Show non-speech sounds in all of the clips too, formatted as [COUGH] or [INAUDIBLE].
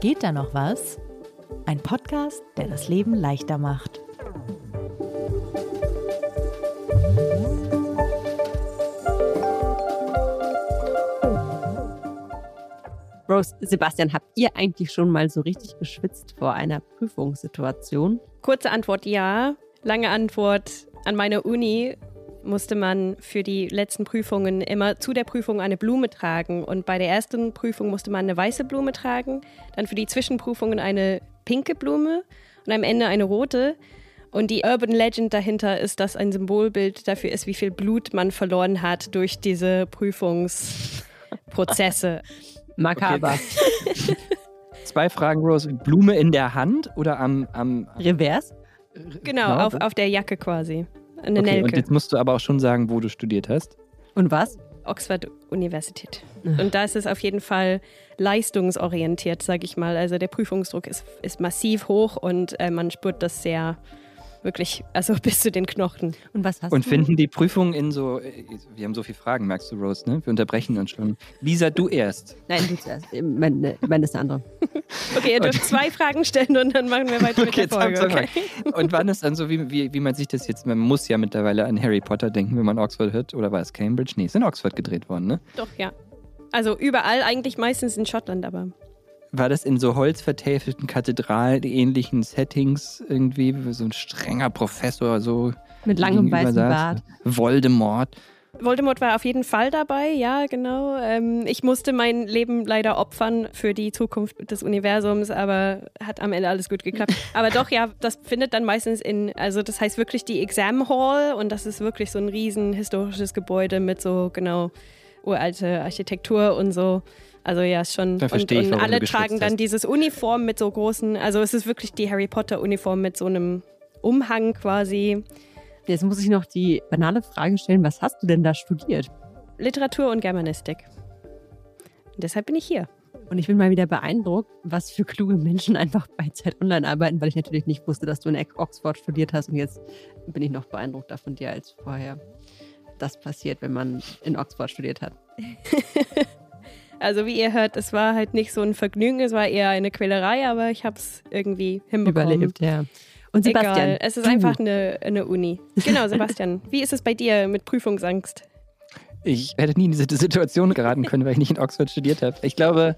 Geht da noch was? Ein Podcast, der das Leben leichter macht. Rose, Sebastian, habt ihr eigentlich schon mal so richtig geschwitzt vor einer Prüfungssituation? Kurze Antwort ja. Lange Antwort. An meiner Uni musste man für die letzten Prüfungen immer zu der Prüfung eine Blume tragen. Und bei der ersten Prüfung musste man eine weiße Blume tragen, dann für die Zwischenprüfungen eine pinke Blume und am Ende eine rote. Und die Urban Legend dahinter ist, dass ein Symbolbild dafür ist, wie viel Blut man verloren hat durch diese Prüfungsprozesse. [LAUGHS] Makaber. Okay. [LAUGHS] Zwei Fragen, Rose. Blume in der Hand oder am. am Revers? Genau, auf, auf der Jacke quasi. Eine okay, Nelke. Und jetzt musst du aber auch schon sagen, wo du studiert hast. Und was? Oxford Universität. Und da ist es auf jeden Fall leistungsorientiert, sage ich mal. Also der Prüfungsdruck ist, ist massiv hoch und äh, man spürt das sehr wirklich, also [LAUGHS] bis zu den Knochen. Und was hast Und du? finden die Prüfungen in so. äh, Wir haben so viele Fragen, merkst du, Rose, ne? Wir unterbrechen uns schon. Lisa, du erst. Nein, du zuerst. Meine, meine ist eine andere. [LAUGHS] Okay, ihr dürft zwei Fragen stellen und dann machen wir weiter mit der Folge. Okay? Und wann ist dann so, wie, wie, wie man sich das jetzt, man muss ja mittlerweile an Harry Potter denken, wenn man Oxford hört, oder war es Cambridge? Nee, ist in Oxford gedreht worden, ne? Doch, ja. Also überall, eigentlich meistens in Schottland, aber. War das in so holzvertäfelten Kathedralen-ähnlichen Settings irgendwie, so ein strenger Professor, so Mit langem weißen saß? Bart. Voldemort. Voldemort war auf jeden Fall dabei, ja, genau. Ähm, ich musste mein Leben leider opfern für die Zukunft des Universums, aber hat am Ende alles gut geklappt. [LAUGHS] Aber doch, ja, das findet dann meistens in, also das heißt wirklich die Exam Hall und das ist wirklich so ein riesen historisches Gebäude mit so, genau, uralte Architektur und so. Also ja, schon. Da und, verstehe ich, und warum alle tragen dann hast. dieses Uniform mit so großen, also es ist wirklich die Harry Potter Uniform mit so einem Umhang quasi. Jetzt muss ich noch die banale Frage stellen: Was hast du denn da studiert? Literatur und Germanistik. Und deshalb bin ich hier. Und ich bin mal wieder beeindruckt, was für kluge Menschen einfach bei Zeit Online arbeiten, weil ich natürlich nicht wusste, dass du in Oxford studiert hast. Und jetzt bin ich noch beeindruckter von dir als vorher. Das passiert, wenn man in Oxford studiert hat. [LAUGHS] Also wie ihr hört, es war halt nicht so ein Vergnügen, es war eher eine Quälerei, aber ich habe es irgendwie hinbekommen. Überlebt, ja. Und Sebastian, Egal, es ist einfach eine, eine Uni. Genau, Sebastian, [LAUGHS] wie ist es bei dir mit Prüfungsangst? Ich hätte nie in diese Situation geraten können, weil ich nicht in Oxford studiert habe. Ich glaube,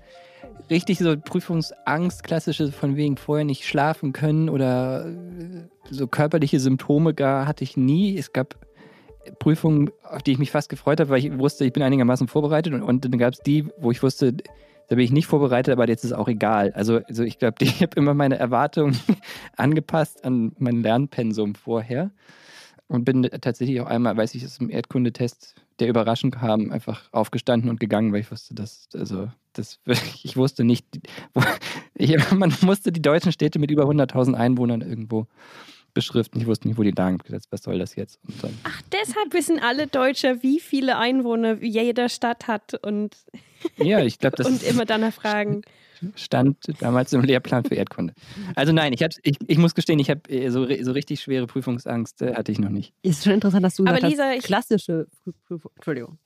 richtig so Prüfungsangst, klassische von wegen vorher nicht schlafen können oder äh, so körperliche Symptome gar hatte ich nie. Es gab Prüfungen, auf die ich mich fast gefreut habe, weil ich wusste, ich bin einigermaßen vorbereitet und, und dann gab es die, wo ich wusste, da bin ich nicht vorbereitet, aber jetzt ist es auch egal. Also, also ich glaube, [LAUGHS] ich habe immer meine Erwartungen [LAUGHS] angepasst an mein Lernpensum vorher und bin tatsächlich auch einmal, weiß ich, es im Erdkundetest, der überraschend kam, einfach aufgestanden und gegangen, weil ich wusste, dass, also, das, [LAUGHS] ich wusste nicht, wo, ich, man musste die deutschen Städte mit über 100.000 Einwohnern irgendwo beschriften. Ich wusste nicht, wo die lagen. Hab gedacht, Was soll das jetzt? Und dann, Ach, deshalb wissen alle Deutsche, wie viele Einwohner jede Stadt hat und, [LAUGHS] ja, ich glaube, das und immer danach fragen. stand damals im Lehrplan für Erdkunde. Also nein, ich, hab's, ich, ich muss gestehen, ich habe so, so richtig schwere Prüfungsangst äh, hatte ich noch nicht. ist schon interessant, dass du Aber gesagt Lisa, hast, ich- klassische Prü- Prüfung. Entschuldigung.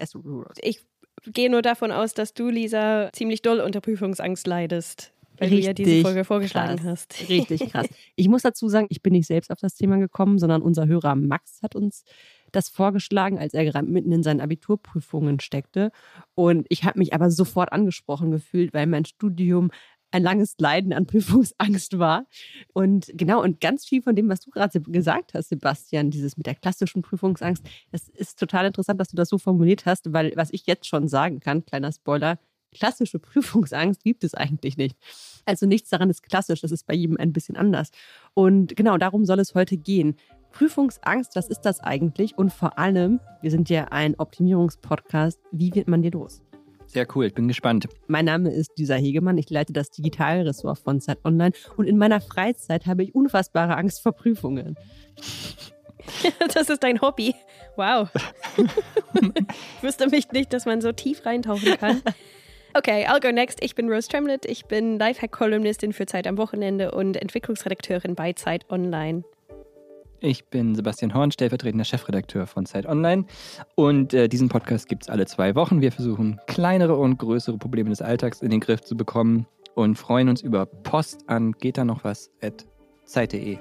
Ich gehe nur davon aus, dass du, Lisa, ziemlich doll unter Prüfungsangst leidest, weil du ja diese Richtig Folge vorgeschlagen krass. hast. [LAUGHS] Richtig krass. Ich muss dazu sagen, ich bin nicht selbst auf das Thema gekommen, sondern unser Hörer Max hat uns das vorgeschlagen, als er gerade mitten in seinen Abiturprüfungen steckte. Und ich habe mich aber sofort angesprochen gefühlt, weil mein Studium ein langes Leiden an Prüfungsangst war. Und genau, und ganz viel von dem, was du gerade gesagt hast, Sebastian, dieses mit der klassischen Prüfungsangst, das ist total interessant, dass du das so formuliert hast, weil was ich jetzt schon sagen kann, kleiner Spoiler, klassische Prüfungsangst gibt es eigentlich nicht. Also nichts daran ist klassisch, das ist bei jedem ein bisschen anders. Und genau darum soll es heute gehen. Prüfungsangst, was ist das eigentlich? Und vor allem, wir sind ja ein Optimierungspodcast, wie wird man dir los? Sehr cool, ich bin gespannt. Mein Name ist Lisa Hegemann, ich leite das Digitalressort von Zeit Online und in meiner Freizeit habe ich unfassbare Angst vor Prüfungen. [LAUGHS] Das ist dein Hobby. Wow. [LAUGHS] ich wüsste mich nicht, dass man so tief reintauchen kann. Okay, I'll go next. Ich bin Rose Tremlett. Ich bin Lifehack-Kolumnistin für Zeit am Wochenende und Entwicklungsredakteurin bei Zeit Online. Ich bin Sebastian Horn, stellvertretender Chefredakteur von Zeit Online. Und äh, diesen Podcast gibt es alle zwei Wochen. Wir versuchen, kleinere und größere Probleme des Alltags in den Griff zu bekommen. und freuen uns über Post an geht da noch was at zeit.de.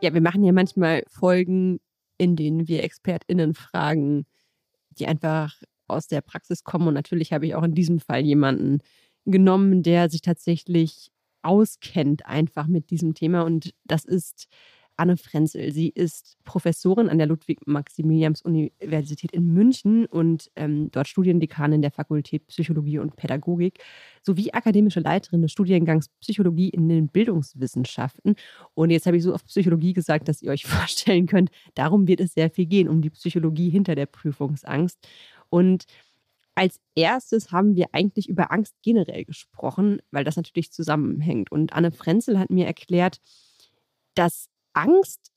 Ja, wir machen ja manchmal Folgen, in denen wir ExpertInnen fragen, die einfach aus der Praxis kommen. Und natürlich habe ich auch in diesem Fall jemanden genommen, der sich tatsächlich auskennt einfach mit diesem Thema. Und das ist Anne Frenzel. Sie ist Professorin an der Ludwig-Maximilians-Universität in München und ähm, dort Studiendekanin der Fakultät Psychologie und Pädagogik sowie akademische Leiterin des Studiengangs Psychologie in den Bildungswissenschaften. Und jetzt habe ich so oft Psychologie gesagt, dass ihr euch [LAUGHS] vorstellen könnt, darum wird es sehr viel gehen, um die Psychologie hinter der Prüfungsangst. Und als erstes haben wir eigentlich über Angst generell gesprochen, weil das natürlich zusammenhängt. Und Anne Frenzel hat mir erklärt, dass Angst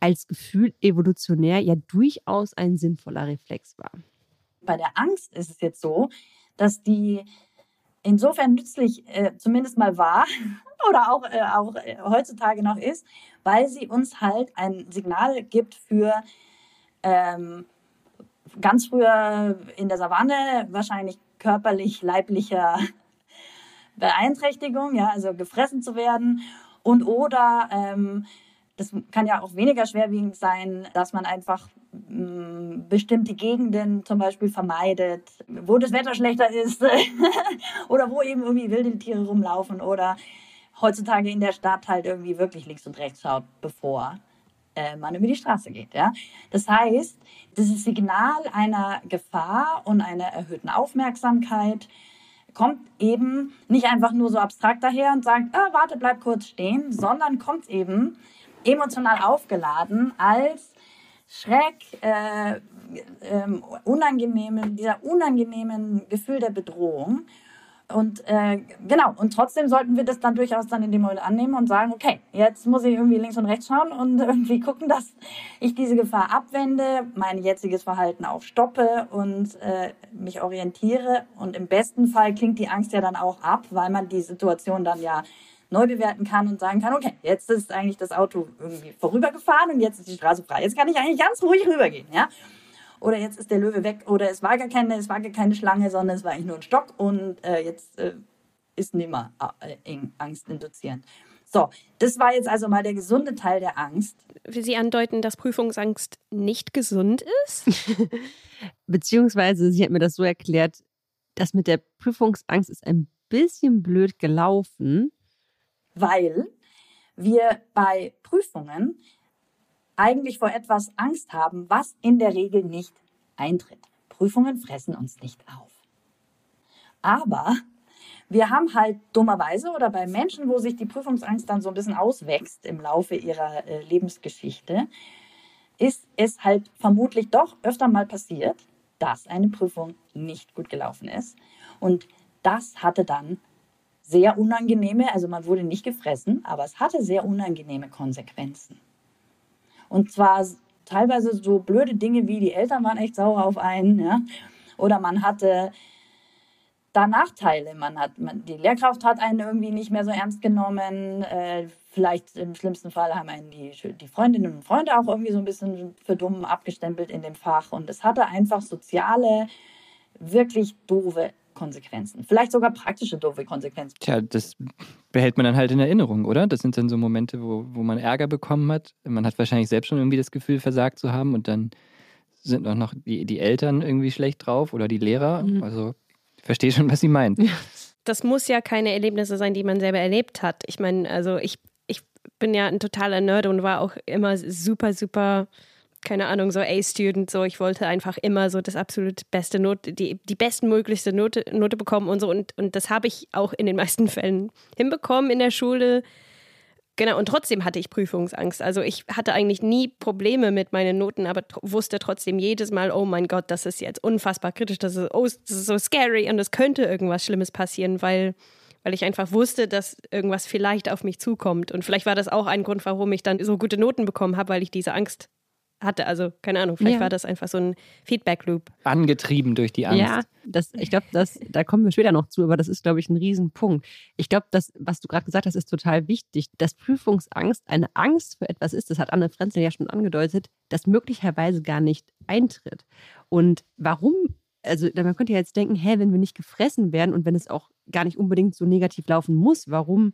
als Gefühl evolutionär ja durchaus ein sinnvoller Reflex war. Bei der Angst ist es jetzt so, dass die insofern nützlich äh, zumindest mal war [LAUGHS] oder auch, äh, auch äh, heutzutage noch ist, weil sie uns halt ein Signal gibt für ähm, ganz früher in der Savanne wahrscheinlich körperlich, leiblicher [LAUGHS] Beeinträchtigung, ja, also gefressen zu werden und oder ähm, das kann ja auch weniger schwerwiegend sein, dass man einfach mm, bestimmte Gegenden zum Beispiel vermeidet, wo das Wetter schlechter ist [LAUGHS] oder wo eben irgendwie wilde Tiere rumlaufen oder heutzutage in der Stadt halt irgendwie wirklich links und rechts schaut, bevor äh, man über die Straße geht. Ja? Das heißt, dieses Signal einer Gefahr und einer erhöhten Aufmerksamkeit kommt eben nicht einfach nur so abstrakt daher und sagt, ah, warte, bleib kurz stehen, sondern kommt eben emotional aufgeladen als Schreck, äh, äh, unangenehmen, dieser unangenehmen Gefühl der Bedrohung. Und äh, genau, und trotzdem sollten wir das dann durchaus dann in dem Moment annehmen und sagen, okay, jetzt muss ich irgendwie links und rechts schauen und [LAUGHS] irgendwie gucken, dass ich diese Gefahr abwende, mein jetziges Verhalten auch stoppe und äh, mich orientiere. Und im besten Fall klingt die Angst ja dann auch ab, weil man die Situation dann ja neu bewerten kann und sagen kann, okay, jetzt ist eigentlich das Auto irgendwie vorübergefahren und jetzt ist die Straße frei. Jetzt kann ich eigentlich ganz ruhig rübergehen, ja. Oder jetzt ist der Löwe weg oder es war gar keine, es war gar keine Schlange, sondern es war eigentlich nur ein Stock und äh, jetzt äh, ist nicht mehr äh, Angst induzierend. So, das war jetzt also mal der gesunde Teil der Angst. Wie Sie andeuten, dass Prüfungsangst nicht gesund ist? [LAUGHS] Beziehungsweise, sie hat mir das so erklärt, dass mit der Prüfungsangst ist ein bisschen blöd gelaufen, weil wir bei Prüfungen eigentlich vor etwas Angst haben, was in der Regel nicht eintritt. Prüfungen fressen uns nicht auf. Aber wir haben halt dummerweise oder bei Menschen, wo sich die Prüfungsangst dann so ein bisschen auswächst im Laufe ihrer äh, Lebensgeschichte, ist es halt vermutlich doch öfter mal passiert, dass eine Prüfung nicht gut gelaufen ist. Und das hatte dann sehr unangenehme, also man wurde nicht gefressen, aber es hatte sehr unangenehme Konsequenzen. Und zwar teilweise so blöde Dinge wie die Eltern waren echt sauer auf einen, ja, oder man hatte da Nachteile. Man hat, man, die Lehrkraft hat einen irgendwie nicht mehr so ernst genommen. Äh, vielleicht im schlimmsten Fall haben einen die, die Freundinnen und Freunde auch irgendwie so ein bisschen für dumm abgestempelt in dem Fach. Und es hatte einfach soziale, wirklich doofe Konsequenzen. Vielleicht sogar praktische doofe Konsequenzen. Tja, das behält man dann halt in Erinnerung, oder? Das sind dann so Momente, wo, wo man Ärger bekommen hat. Man hat wahrscheinlich selbst schon irgendwie das Gefühl, versagt zu haben und dann sind auch noch die, die Eltern irgendwie schlecht drauf oder die Lehrer. Mhm. Also ich verstehe schon, was sie meinen. Das muss ja keine Erlebnisse sein, die man selber erlebt hat. Ich meine, also ich, ich bin ja ein totaler Nerd und war auch immer super, super keine Ahnung, so A-Student, so ich wollte einfach immer so das absolut beste Note, die, die bestmöglichste Note, Note bekommen und so. Und, und das habe ich auch in den meisten Fällen hinbekommen in der Schule. Genau, und trotzdem hatte ich Prüfungsangst. Also ich hatte eigentlich nie Probleme mit meinen Noten, aber wusste trotzdem jedes Mal, oh mein Gott, das ist jetzt unfassbar kritisch, das ist, oh, das ist so scary und es könnte irgendwas Schlimmes passieren, weil weil ich einfach wusste, dass irgendwas vielleicht auf mich zukommt. Und vielleicht war das auch ein Grund, warum ich dann so gute Noten bekommen habe, weil ich diese Angst hatte. Also keine Ahnung, vielleicht Ja. war das einfach so ein Feedback-Loop. Angetrieben durch die Angst. Ja, das, ich glaube, das, da kommen wir später noch zu, aber das ist, glaube ich, ein Riesenpunkt. Ich glaube, das, was du gerade gesagt hast, ist total wichtig. Dass Prüfungsangst eine Angst für etwas ist, das hat Anne Frenzel ja schon angedeutet, das möglicherweise gar nicht eintritt. Und warum? Also, man könnte ja jetzt denken, hä, wenn wir nicht gefressen werden und wenn es auch gar nicht unbedingt so negativ laufen muss, warum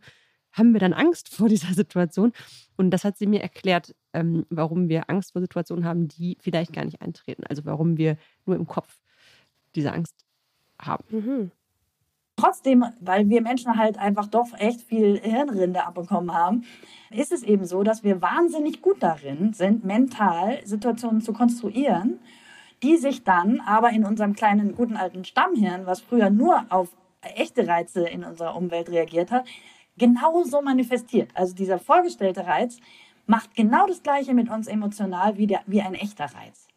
haben wir dann Angst vor dieser Situation? Und das hat sie mir erklärt, ähm, warum wir Angst vor Situationen haben, die vielleicht gar nicht eintreten. Also warum wir nur im Kopf diese Angst haben. Mhm. Trotzdem, weil wir Menschen halt einfach doch echt viel Hirnrinde abbekommen haben, ist es eben so, dass wir wahnsinnig gut darin sind, mental Situationen zu konstruieren, die sich dann aber in unserem kleinen guten alten Stammhirn, was früher nur auf echte Reize in unserer Umwelt reagiert hat, genauso manifestiert. Also dieser vorgestellte Reiz macht genau das Gleiche mit uns emotional wie, der, wie ein echter Reiz.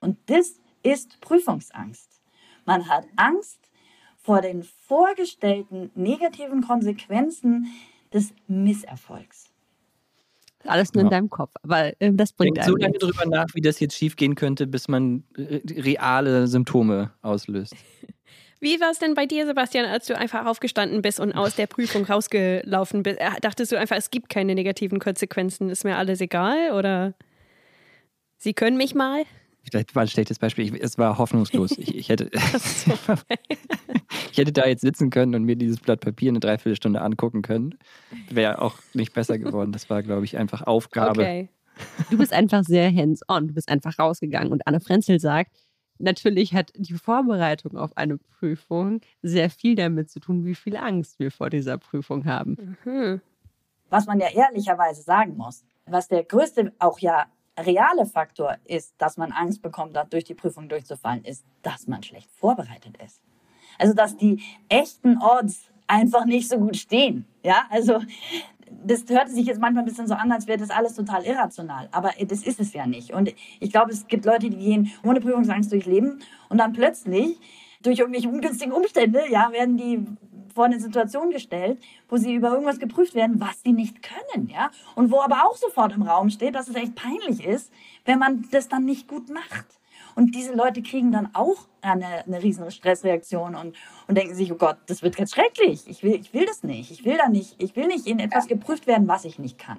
Und das ist Prüfungsangst. Man hat Angst vor den vorgestellten negativen Konsequenzen des Misserfolgs. Alles nur in Ja. deinem Kopf. Aber ähm, das bringt Denkt so lange drüber nach, wie das jetzt schiefgehen könnte, bis man re- reale Symptome auslöst. [LAUGHS] Wie war es denn bei dir, Sebastian, als du einfach aufgestanden bist und aus der Prüfung rausgelaufen bist? Äh, Dachtest du einfach, es gibt keine negativen Konsequenzen, ist mir alles egal? Oder Sie können mich mal? Vielleicht war ein schlechtes Beispiel. Ich, es war hoffnungslos. Ich, ich, hätte, [LAUGHS] [LAUGHS] ich hätte da jetzt sitzen können und mir dieses Blatt Papier eine Dreiviertelstunde angucken können. Wäre auch nicht besser geworden. Das war, glaube ich, einfach Aufgabe. Okay. Du bist einfach sehr hands-on. Du bist einfach rausgegangen. Und Anne Frenzel sagt, natürlich hat die Vorbereitung auf eine Prüfung sehr viel damit zu tun, wie viel Angst wir vor dieser Prüfung haben. Mhm. Was man ja ehrlicherweise sagen muss, was der größte, auch ja reale Faktor ist, dass man Angst bekommt, da durch die Prüfung durchzufallen, ist, dass man schlecht vorbereitet ist. Also, dass die echten Odds einfach nicht so gut stehen. Ja, also, das hört sich jetzt manchmal ein bisschen so an, als wäre das alles total irrational. Aber das ist es ja nicht. Und ich glaube, es gibt Leute, die gehen ohne Prüfungsangst durch Leben und dann plötzlich durch irgendwelche ungünstigen Umstände, ja, werden die vor eine Situation gestellt, wo sie über irgendwas geprüft werden, was sie nicht können, ja. Und wo aber auch sofort im Raum steht, dass es echt peinlich ist, wenn man das dann nicht gut macht. Und diese Leute kriegen dann auch eine, eine riesen Stressreaktion und, und denken sich, oh Gott, das wird ganz schrecklich. Ich will, ich will das nicht. Ich will da nicht, ich will nicht in etwas geprüft werden, was ich nicht kann.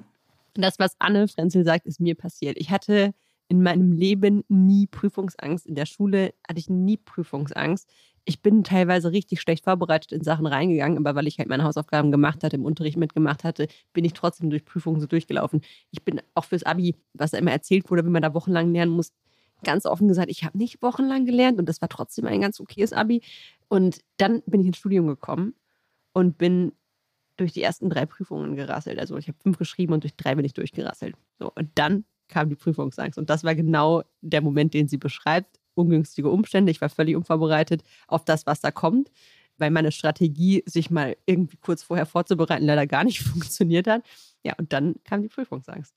Und das, was Anne Frenzel sagt, ist mir passiert. Ich hatte in meinem Leben nie Prüfungsangst. In der Schule hatte ich nie Prüfungsangst. Ich bin teilweise richtig schlecht vorbereitet in Sachen reingegangen, aber weil ich halt meine Hausaufgaben gemacht hatte, im Unterricht mitgemacht hatte, bin ich trotzdem durch Prüfungen so durchgelaufen. Ich bin auch fürs Abi, was da immer erzählt wurde, wenn man da wochenlang lernen muss, ganz offen gesagt, ich habe nicht wochenlang gelernt und das war trotzdem ein ganz okayes Abi. Und dann bin ich ins Studium gekommen und bin durch die ersten drei Prüfungen gerasselt. Also ich habe fünf geschrieben und durch drei bin ich durchgerasselt. So, und dann kam die Prüfungsangst. Und das war genau der Moment, den sie beschreibt. Ungünstige Umstände. Ich war völlig unvorbereitet auf das, was da kommt, weil meine Strategie, sich mal irgendwie kurz vorher vorzubereiten, leider gar nicht [LAUGHS] funktioniert hat. Ja, und dann kam die Prüfungsangst.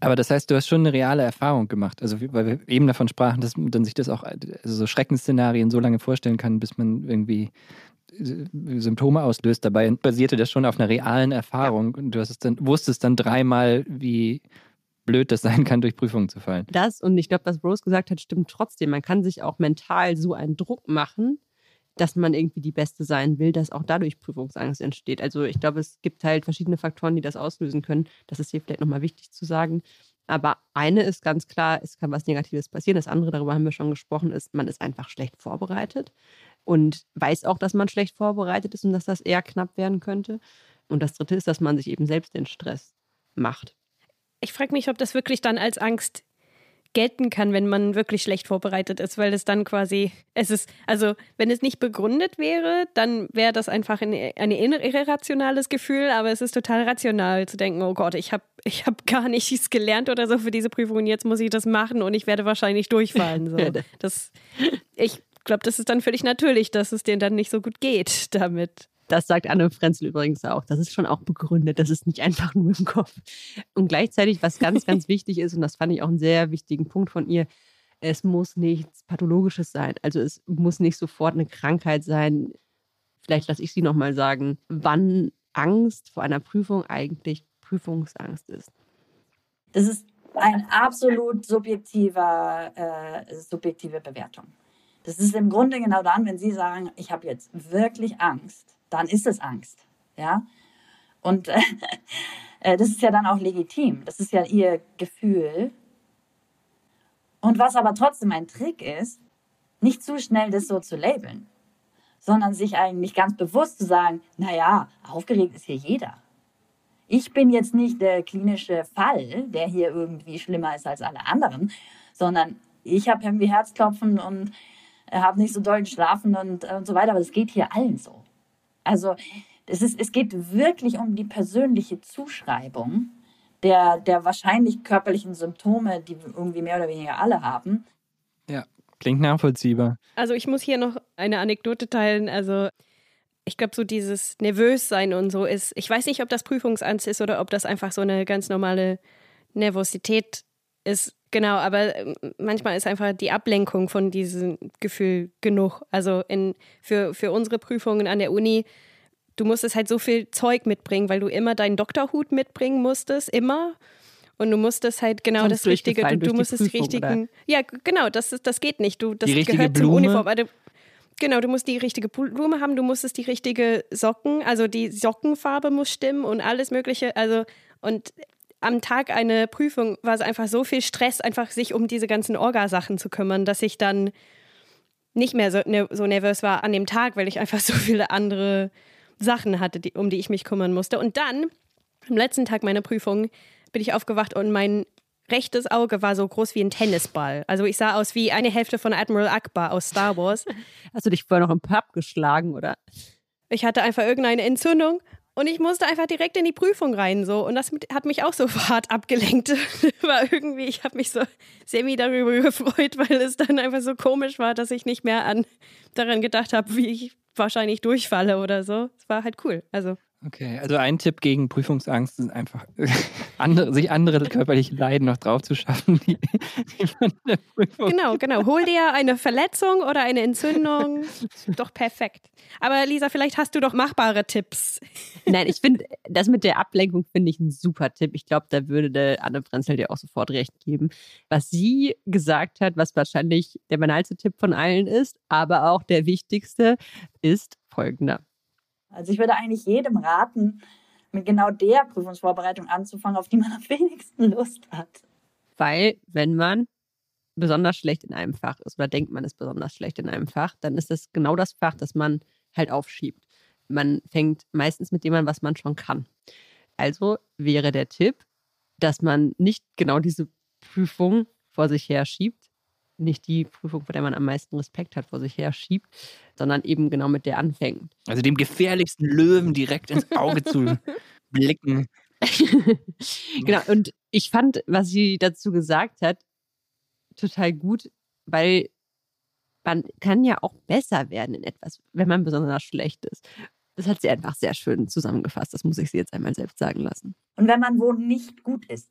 Aber das heißt, du hast schon eine reale Erfahrung gemacht. Also, weil wir eben davon sprachen, dass man sich das auch, also so Schreckensszenarien so lange vorstellen kann, bis man irgendwie äh, Symptome auslöst. Dabei basierte das schon auf einer realen Erfahrung. Und du hast es dann, wusstest dann dreimal, wie blöd das sein kann, durch Prüfungen zu fallen. Das und ich glaube, was Rose gesagt hat, stimmt trotzdem. Man kann sich auch mental so einen Druck machen, dass man irgendwie die Beste sein will, dass auch dadurch Prüfungsangst entsteht. Also ich glaube, es gibt halt verschiedene Faktoren, die das auslösen können. Das ist hier vielleicht nochmal wichtig zu sagen. Aber eine ist ganz klar, es kann was Negatives passieren. Das andere, darüber haben wir schon gesprochen, ist, man ist einfach schlecht vorbereitet und weiß auch, dass man schlecht vorbereitet ist und dass das eher knapp werden könnte. Und das dritte ist, dass man sich eben selbst den Stress macht. Ich frage mich, ob das wirklich dann als Angst gelten kann, wenn man wirklich schlecht vorbereitet ist, weil es dann quasi, es ist, also wenn es nicht begründet wäre, dann wäre das einfach ein, ein irrationales Gefühl, aber es ist total rational zu denken, oh Gott, ich habe ich hab gar nichts gelernt oder so für diese Prüfung und jetzt muss ich das machen und ich werde wahrscheinlich durchfallen. So. [LAUGHS] Das, ich glaube, das ist dann völlig natürlich, dass es denen dann nicht so gut geht damit. Das sagt Anne Frenzel übrigens auch. Das ist schon auch begründet. Das ist nicht einfach nur im Kopf. Und gleichzeitig, was ganz, ganz [LAUGHS] wichtig ist, und das fand ich auch einen sehr wichtigen Punkt von ihr, es muss nichts Pathologisches sein. Also es muss nicht sofort eine Krankheit sein. Vielleicht lasse ich sie nochmal sagen, wann Angst vor einer Prüfung eigentlich Prüfungsangst ist. Das ist eine absolut subjektive, äh, subjektive Bewertung. Das ist im Grunde genau dann, wenn Sie sagen, ich habe jetzt wirklich Angst, dann ist es Angst. Ja? Und äh, [LAUGHS] äh, das ist ja dann auch legitim. Das ist ja Ihr Gefühl. Und was aber trotzdem ein Trick ist, nicht zu schnell das so zu labeln, sondern sich eigentlich ganz bewusst zu sagen, naja, aufgeregt ist hier jeder. Ich bin jetzt nicht der klinische Fall, der hier irgendwie schlimmer ist als alle anderen, sondern ich habe irgendwie Herzklopfen und habe nicht so doll geschlafen und, und so weiter, aber das geht hier allen so. Also es, ist, es geht wirklich um die persönliche Zuschreibung der, der wahrscheinlich körperlichen Symptome, die irgendwie mehr oder weniger alle haben. Ja, klingt nachvollziehbar. Also ich muss hier noch eine Anekdote teilen. Also ich glaube, so dieses Nervössein und so ist, ich weiß nicht, ob das Prüfungsangst ist oder ob das einfach so eine ganz normale Nervosität ist. Genau, aber ähm, manchmal ist einfach die Ablenkung von diesem Gefühl genug. Also in, für, für unsere Prüfungen an der Uni, du musstest halt so viel Zeug mitbringen, weil du immer deinen Doktorhut mitbringen musstest, immer. Und du musstest halt genau Sonst das Richtige, du, du musstest die richtigen. Oder? Ja, genau, das, ist, das geht nicht. Du, das die gehört Blume. zum Uniform. Also, genau, du musst die richtige Blume haben, du musstest die richtige Socken, also die Sockenfarbe muss stimmen und alles Mögliche. Also, und am Tag einer Prüfung war es einfach so viel Stress, einfach sich um diese ganzen Orgasachen zu kümmern, dass ich dann nicht mehr so, ne, so nervös war an dem Tag, weil ich einfach [LAUGHS] so viele andere Sachen hatte, die, um die ich mich kümmern musste. Und dann, am letzten Tag meiner Prüfung, bin ich aufgewacht und mein rechtes Auge war so groß wie ein Tennisball. Also ich sah aus wie eine Hälfte von Admiral Akbar aus Star Wars. [LAUGHS] Hast du dich vorher noch im Pub geschlagen, oder? Ich hatte einfach irgendeine Entzündung und ich musste einfach direkt in die Prüfung rein so und das hat mich auch so [LAUGHS] hart abgelenkt. [LAUGHS] war irgendwie, ich habe mich so semi darüber gefreut, weil es dann einfach so komisch war, dass ich nicht mehr an daran gedacht habe, wie ich wahrscheinlich durchfalle oder so. Es war halt cool. Also Okay, also ein Tipp gegen Prüfungsangst ist einfach, [LAUGHS] andere, sich andere körperliche Leiden noch drauf zu schaffen, die, die man der Prüfung Genau, genau. Hol dir eine Verletzung oder eine Entzündung. [LAUGHS] doch perfekt. Aber Lisa, vielleicht hast du doch machbare Tipps. Nein, ich finde, das mit der Ablenkung finde ich ein super Tipp. Ich glaube, da würde Anne Prenzel dir auch sofort recht geben. Was sie gesagt hat, was wahrscheinlich der banalste Tipp von allen ist, aber auch der wichtigste, ist folgender. Also ich würde eigentlich jedem raten, mit genau der Prüfungsvorbereitung anzufangen, auf die man am wenigsten Lust hat. Weil, wenn man besonders schlecht in einem Fach ist oder denkt, man ist besonders schlecht in einem Fach, dann ist das genau das Fach, das man halt aufschiebt. Man fängt meistens mit dem an, was man schon kann. Also wäre der Tipp, dass man nicht genau diese Prüfung vor sich her schiebt, nicht die Prüfung, vor der man am meisten Respekt hat, vor sich her schiebt, sondern eben genau mit der anfängt. Also dem gefährlichsten Löwen direkt ins Auge zu [LAUGHS] blicken. [LAUGHS] genau, und ich fand, was sie dazu gesagt hat, total gut, weil man kann ja auch besser werden in etwas, wenn man besonders schlecht ist. Das hat sie einfach sehr schön zusammengefasst. Das muss ich sie jetzt einmal selbst sagen lassen. Und wenn man wo nicht gut ist,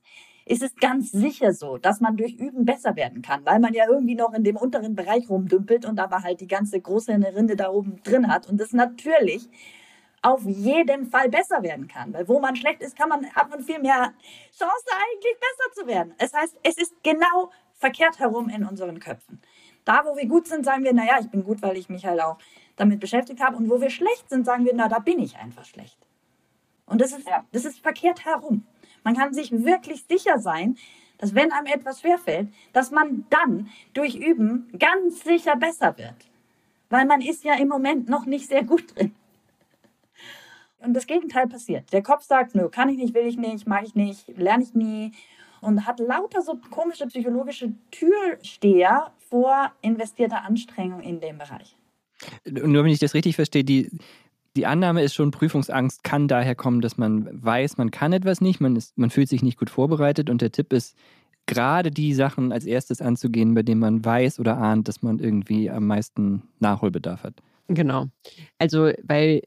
ist es ganz sicher so, dass man durch Üben besser werden kann, weil man ja irgendwie noch in dem unteren Bereich rumdümpelt und aber halt die ganze große Rinde da oben drin hat und das natürlich auf jeden Fall besser werden kann. Weil wo man schlecht ist, kann man, hat man viel mehr Chance eigentlich besser zu werden. Es heißt, es ist genau verkehrt herum in unseren Köpfen. Da, wo wir gut sind, sagen wir, naja, ich bin gut, weil ich mich halt auch damit beschäftigt habe. Und wo wir schlecht sind, sagen wir, na, da bin ich einfach schlecht. Und das ist, ja. das ist verkehrt herum. Man kann sich wirklich sicher sein, dass wenn einem etwas schwerfällt, dass man dann durch Üben ganz sicher besser wird. Weil man ist ja im Moment noch nicht sehr gut drin. Und das Gegenteil passiert. Der Kopf sagt, nö, kann ich nicht, will ich nicht, mag ich nicht, lerne ich nie. Und hat lauter so komische psychologische Türsteher vor investierter Anstrengung in dem Bereich. Nur wenn ich das richtig verstehe, die, die Annahme ist schon, Prüfungsangst kann daher kommen, dass man weiß, man kann etwas nicht, man, ist, man fühlt sich nicht gut vorbereitet und der Tipp ist, gerade die Sachen als erstes anzugehen, bei denen man weiß oder ahnt, dass man irgendwie am meisten Nachholbedarf hat. Genau. Also, weil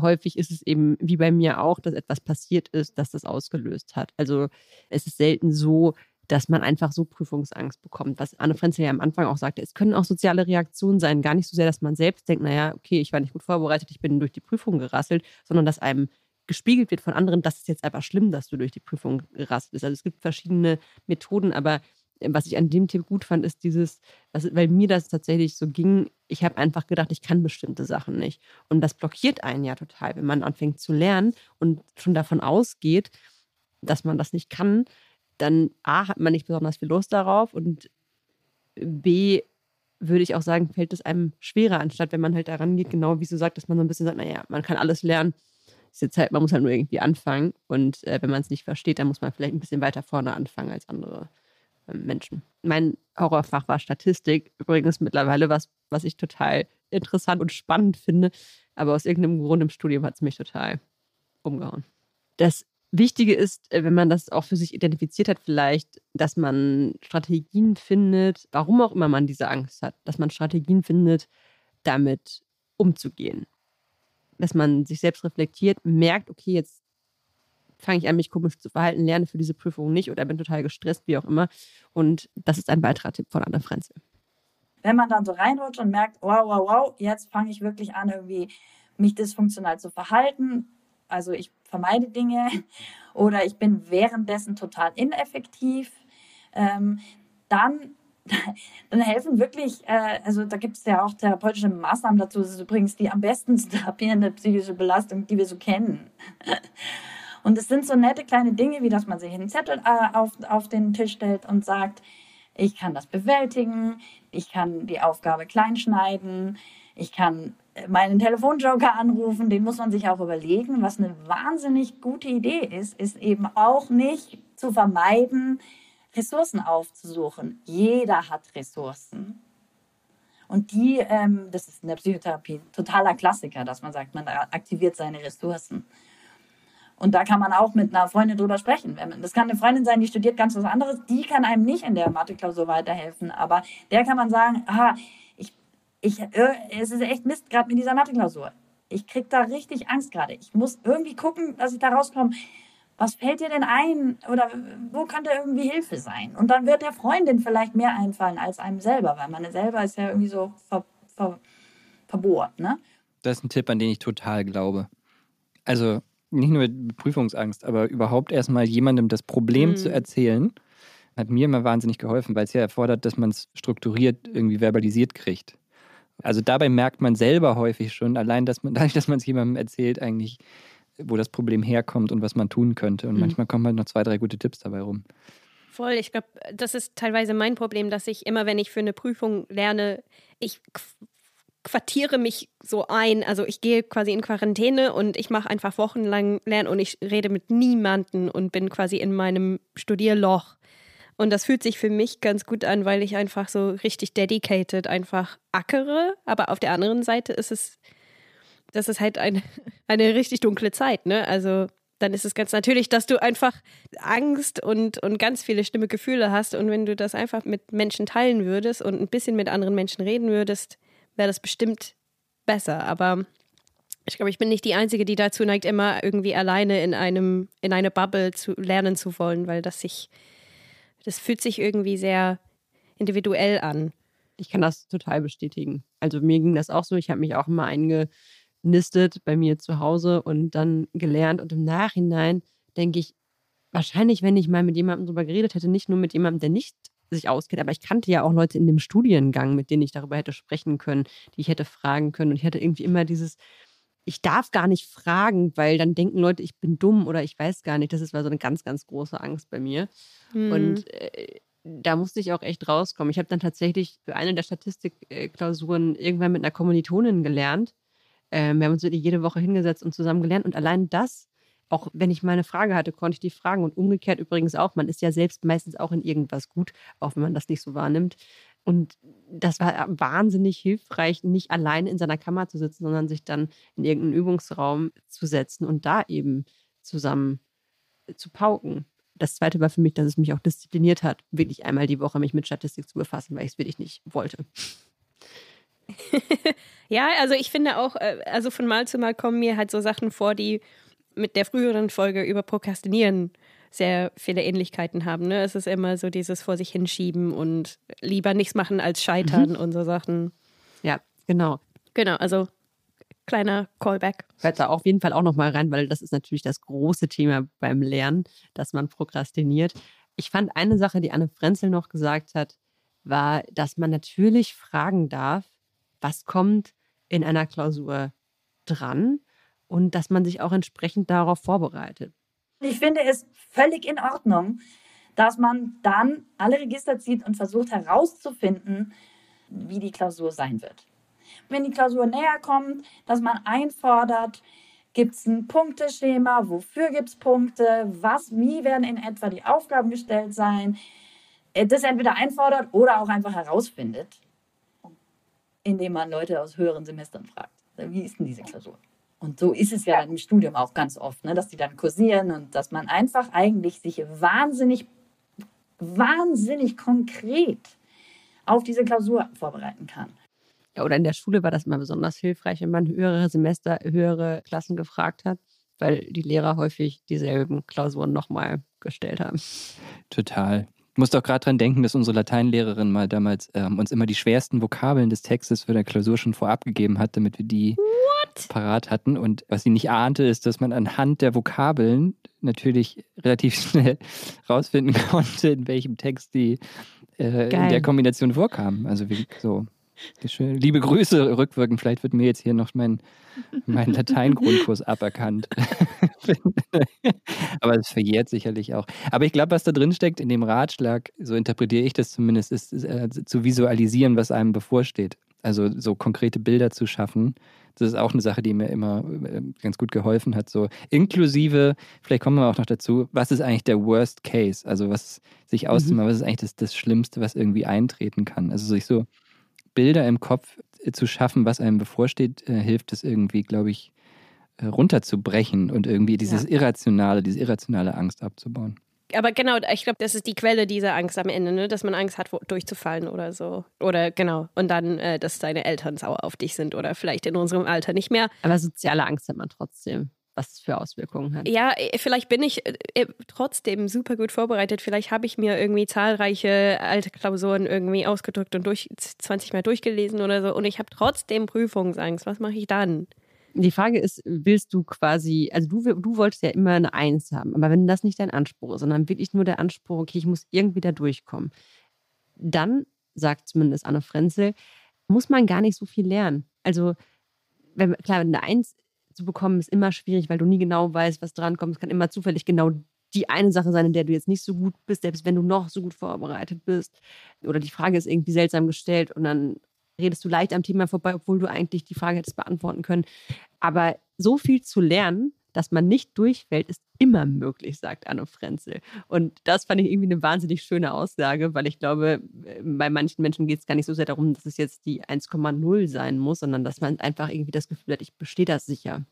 häufig ist es eben wie bei mir auch, dass etwas passiert ist, das das ausgelöst hat. Also es ist selten so, dass man einfach so Prüfungsangst bekommt. Was Anne Frenzel ja am Anfang auch sagte, es können auch soziale Reaktionen sein. Gar nicht so sehr, dass man selbst denkt, naja, okay, ich war nicht gut vorbereitet, ich bin durch die Prüfung gerasselt, sondern dass einem gespiegelt wird von anderen, das ist jetzt einfach schlimm, dass du durch die Prüfung rast bist. Also es gibt verschiedene Methoden, aber äh, was ich an dem Tipp gut fand, ist dieses, was, weil mir das tatsächlich so ging, ich habe einfach gedacht, ich kann bestimmte Sachen nicht. Und das blockiert einen ja total, wenn man anfängt zu lernen und schon davon ausgeht, dass man das nicht kann, dann A, hat man nicht besonders viel Lust darauf und B, würde ich auch sagen, fällt es einem schwerer, anstatt wenn man halt daran geht, genau wie du sagst, dass man so ein bisschen sagt, naja, man kann alles lernen. Ist jetzt halt, man muss halt nur irgendwie anfangen. Und äh, wenn man es nicht versteht, dann muss man vielleicht ein bisschen weiter vorne anfangen als andere äh, Menschen. Mein Horrorfach war Statistik. Übrigens mittlerweile was, was ich total interessant und spannend finde. Aber aus irgendeinem Grund im Studium hat es mich total umgehauen. Das Wichtige ist, äh, wenn man das auch für sich identifiziert hat, vielleicht, dass man Strategien findet, warum auch immer man diese Angst hat, dass man Strategien findet, damit umzugehen. Dass man sich selbst reflektiert, merkt, okay, jetzt fange ich an, mich komisch zu verhalten, lerne für diese Prüfung nicht oder bin total gestresst, wie auch immer. Und das ist ein weiterer Tipp von Anna Frenzel. Wenn man dann so reinrutscht und merkt, wow, wow, wow, jetzt fange ich wirklich an, irgendwie mich dysfunktional zu verhalten, also ich vermeide Dinge oder ich bin währenddessen total ineffektiv, ähm, dann, [LAUGHS] dann helfen wirklich, äh, also da gibt es ja auch therapeutische Maßnahmen dazu. Das ist übrigens die am besten therapierende psychische Belastung, die wir so kennen. [LAUGHS] Und es sind so nette kleine Dinge, wie dass man sich einen Zettel äh, auf, auf den Tisch stellt und sagt, ich kann das bewältigen, ich kann die Aufgabe kleinschneiden, ich kann meinen Telefonjoker anrufen, den muss man sich auch überlegen. Was eine wahnsinnig gute Idee ist, ist eben auch nicht zu vermeiden, Ressourcen aufzusuchen. Jeder hat Ressourcen. Und die, ähm, das ist in der Psychotherapie totaler Klassiker, dass man sagt, man aktiviert seine Ressourcen. Und da kann man auch mit einer Freundin drüber sprechen. Das kann eine Freundin sein, die studiert ganz was anderes, die kann einem nicht in der Mathe-Klausur weiterhelfen. Aber der kann man sagen, aha, ich, äh, es ist echt Mist, gerade mit dieser Mathe-Klausur. Ich kriege da richtig Angst gerade. Ich muss irgendwie gucken, dass ich da rauskomme. Was fällt dir denn ein? Oder wo könnte irgendwie Hilfe sein? Und dann wird der Freundin vielleicht mehr einfallen als einem selber, weil man selber ist ja irgendwie so ver, ver, verbohrt. Ne? Das ist ein Tipp, an den ich total glaube. Also nicht nur Prüfungsangst, aber überhaupt erstmal jemandem das Problem mhm. zu erzählen, hat mir immer wahnsinnig geholfen, weil es ja erfordert, dass man es strukturiert irgendwie verbalisiert kriegt. Also dabei merkt man selber häufig schon, allein dass man, [LAUGHS] dadurch, dass man es jemandem erzählt, eigentlich, wo das Problem herkommt und was man tun könnte. Und mhm. manchmal kommen halt noch zwei, drei gute Tipps dabei rum. Voll, ich glaube, das ist teilweise mein Problem, dass ich immer, wenn ich für eine Prüfung lerne, ich quartiere mich so ein. Also ich gehe quasi in Quarantäne und ich mache einfach wochenlang Lernen und ich rede mit niemanden und bin quasi in meinem Studierloch. Und das fühlt sich für mich ganz gut an, weil ich einfach so richtig dedicated einfach ackere. Aber auf der anderen Seite ist es, das ist halt eine, [LAUGHS] eine richtig dunkle Zeit, ne? Also dann ist es ganz natürlich, dass du einfach Angst und, und ganz viele schlimme Gefühle hast. Und wenn du das einfach mit Menschen teilen würdest und ein bisschen mit anderen Menschen reden würdest, wäre das bestimmt besser. Aber ich glaube, ich bin nicht die Einzige, die dazu neigt, immer irgendwie alleine in einem, in einer Bubble zu lernen zu wollen, weil das sich das fühlt sich irgendwie sehr individuell an. Ich kann das total bestätigen. Also mir ging das auch so. Ich habe mich auch immer eingenistet bei mir zu Hause und dann gelernt. Und im Nachhinein denke ich, wahrscheinlich, wenn ich mal mit jemandem darüber geredet hätte, nicht nur mit jemandem, der nicht sich auskennt, aber ich kannte ja auch Leute in dem Studiengang, mit denen ich darüber hätte sprechen können, die ich hätte fragen können. Und ich hatte irgendwie immer dieses, ich darf gar nicht fragen, weil dann denken Leute, ich bin dumm oder ich weiß gar nicht. Das ist war so eine ganz, ganz große Angst bei mir. Mhm. Und äh, da musste ich auch echt rauskommen. Ich habe dann tatsächlich für eine der Statistikklausuren irgendwann mit einer Kommilitonin gelernt. Ähm, wir haben uns wirklich jede Woche hingesetzt und zusammen gelernt. Und allein das, auch wenn ich mal eine Frage hatte, konnte ich die fragen. Und umgekehrt übrigens auch. Man ist ja selbst meistens auch in irgendwas gut, auch wenn man das nicht so wahrnimmt. Und das war wahnsinnig hilfreich, nicht allein in seiner Kammer zu sitzen, sondern sich dann in irgendeinen Übungsraum zu setzen und da eben zusammen zu pauken. Das zweite war für mich, dass es mich auch diszipliniert hat, wirklich einmal die Woche mich mit Statistik zu befassen, weil ich es wirklich nicht wollte. [LAUGHS] ja, also ich finde auch, äh, also von Mal zu Mal kommen mir halt so Sachen vor, die mit der früheren Folge über Prokrastinieren sehr viele Ähnlichkeiten haben. Ne? Es ist immer so dieses vor sich hinschieben und lieber nichts machen als scheitern mhm. und so Sachen. Ja, genau. Genau, also Kleiner Callback. Hört da auf jeden Fall auch nochmal rein, weil das ist natürlich das große Thema beim Lernen, dass man prokrastiniert. Ich fand eine Sache, die Anne Frenzel noch gesagt hat, war, dass man natürlich fragen darf, was kommt in einer Klausur dran und dass man sich auch entsprechend darauf vorbereitet. Ich finde es völlig in Ordnung, dass man dann alle Register zieht und versucht herauszufinden, wie die Klausur sein wird. Wenn die Klausur näher kommt, dass man einfordert, gibt es ein Punkteschema, wofür gibt es Punkte, was, wie werden in etwa die Aufgaben gestellt sein, äh, das entweder einfordert oder auch einfach herausfindet, indem man Leute aus höheren Semestern fragt. Wie ist denn diese Klausur? Und so ist es ja dann im Studium auch ganz oft, ne, dass die dann kursieren und dass man einfach eigentlich sich wahnsinnig, wahnsinnig konkret auf diese Klausur vorbereiten kann. Ja, oder in der Schule war das immer besonders hilfreich, wenn man höhere Semester, höhere Klassen gefragt hat, weil die Lehrer häufig dieselben Klausuren nochmal gestellt haben. Total. Ich muss doch gerade dran denken, dass unsere Lateinlehrerin mal damals ähm, uns immer die schwersten Vokabeln des Textes für der Klausur schon vorab gegeben hat, damit wir die What? Parat hatten. Und was sie nicht ahnte, ist, dass man anhand der Vokabeln natürlich relativ [LAUGHS] schnell rausfinden konnte, in welchem Text die äh, in der Kombination vorkamen. Also wie so. Liebe Grüße rückwirkend. Vielleicht wird mir jetzt hier noch mein, mein Lateingrundkurs aberkannt. [LAUGHS] Aber es verjährt sicherlich auch. Aber ich glaube, was da drin steckt in dem Ratschlag, so interpretiere ich das zumindest, ist, ist äh, zu visualisieren, was einem bevorsteht. Also so konkrete Bilder zu schaffen. Das ist auch eine Sache, die mir immer äh, ganz gut geholfen hat. So inklusive, vielleicht kommen wir auch noch dazu, was ist eigentlich der Worst Case? Also was sich auszumachen, mhm. was ist eigentlich das, das Schlimmste, was irgendwie eintreten kann? Also sich so Bilder im Kopf äh, zu schaffen, was einem bevorsteht, äh, hilft es irgendwie, glaube ich, runterzubrechen und irgendwie dieses ja. Irrationale, diese irrationale Angst abzubauen. Aber genau, ich glaube, das ist die Quelle dieser Angst am Ende, ne? dass man Angst hat, durchzufallen oder so. Oder genau. Und dann, äh, dass deine Eltern sauer auf dich sind oder vielleicht in unserem Alter nicht mehr. Aber soziale Angst hat man trotzdem was es für Auswirkungen hat. Ja, äh, vielleicht bin ich äh, äh, trotzdem super gut vorbereitet. Vielleicht habe ich mir irgendwie zahlreiche alte Klausuren irgendwie ausgedrückt und durch 20 Mal durchgelesen oder so und ich habe trotzdem Prüfungsangst. Was mache ich dann? Die Frage ist, willst du quasi, also du, du wolltest ja immer eine Eins haben, aber wenn das nicht dein Anspruch ist, sondern wirklich nur der Anspruch, okay, ich muss irgendwie da durchkommen, dann, sagt zumindest Anne Frenzel, muss man gar nicht so viel lernen. Also, wenn, klar, eine Eins zu bekommen, ist immer schwierig, weil du nie genau weißt, was drankommt. Es kann immer zufällig genau die eine Sache sein, in der du jetzt nicht so gut bist, selbst wenn du noch so gut vorbereitet bist. Oder die Frage ist irgendwie seltsam gestellt und dann redest du leicht am Thema vorbei, obwohl du eigentlich die Frage hättest beantworten können. Aber so viel zu lernen, dass man nicht durchfällt, ist immer möglich, sagt Anne Frenzel. Und das fand ich irgendwie eine wahnsinnig schöne Aussage, weil ich glaube, bei manchen Menschen geht es gar nicht so sehr darum, dass es jetzt die 1,0 sein muss, sondern dass man einfach irgendwie das Gefühl hat, ich bestehe das sicher.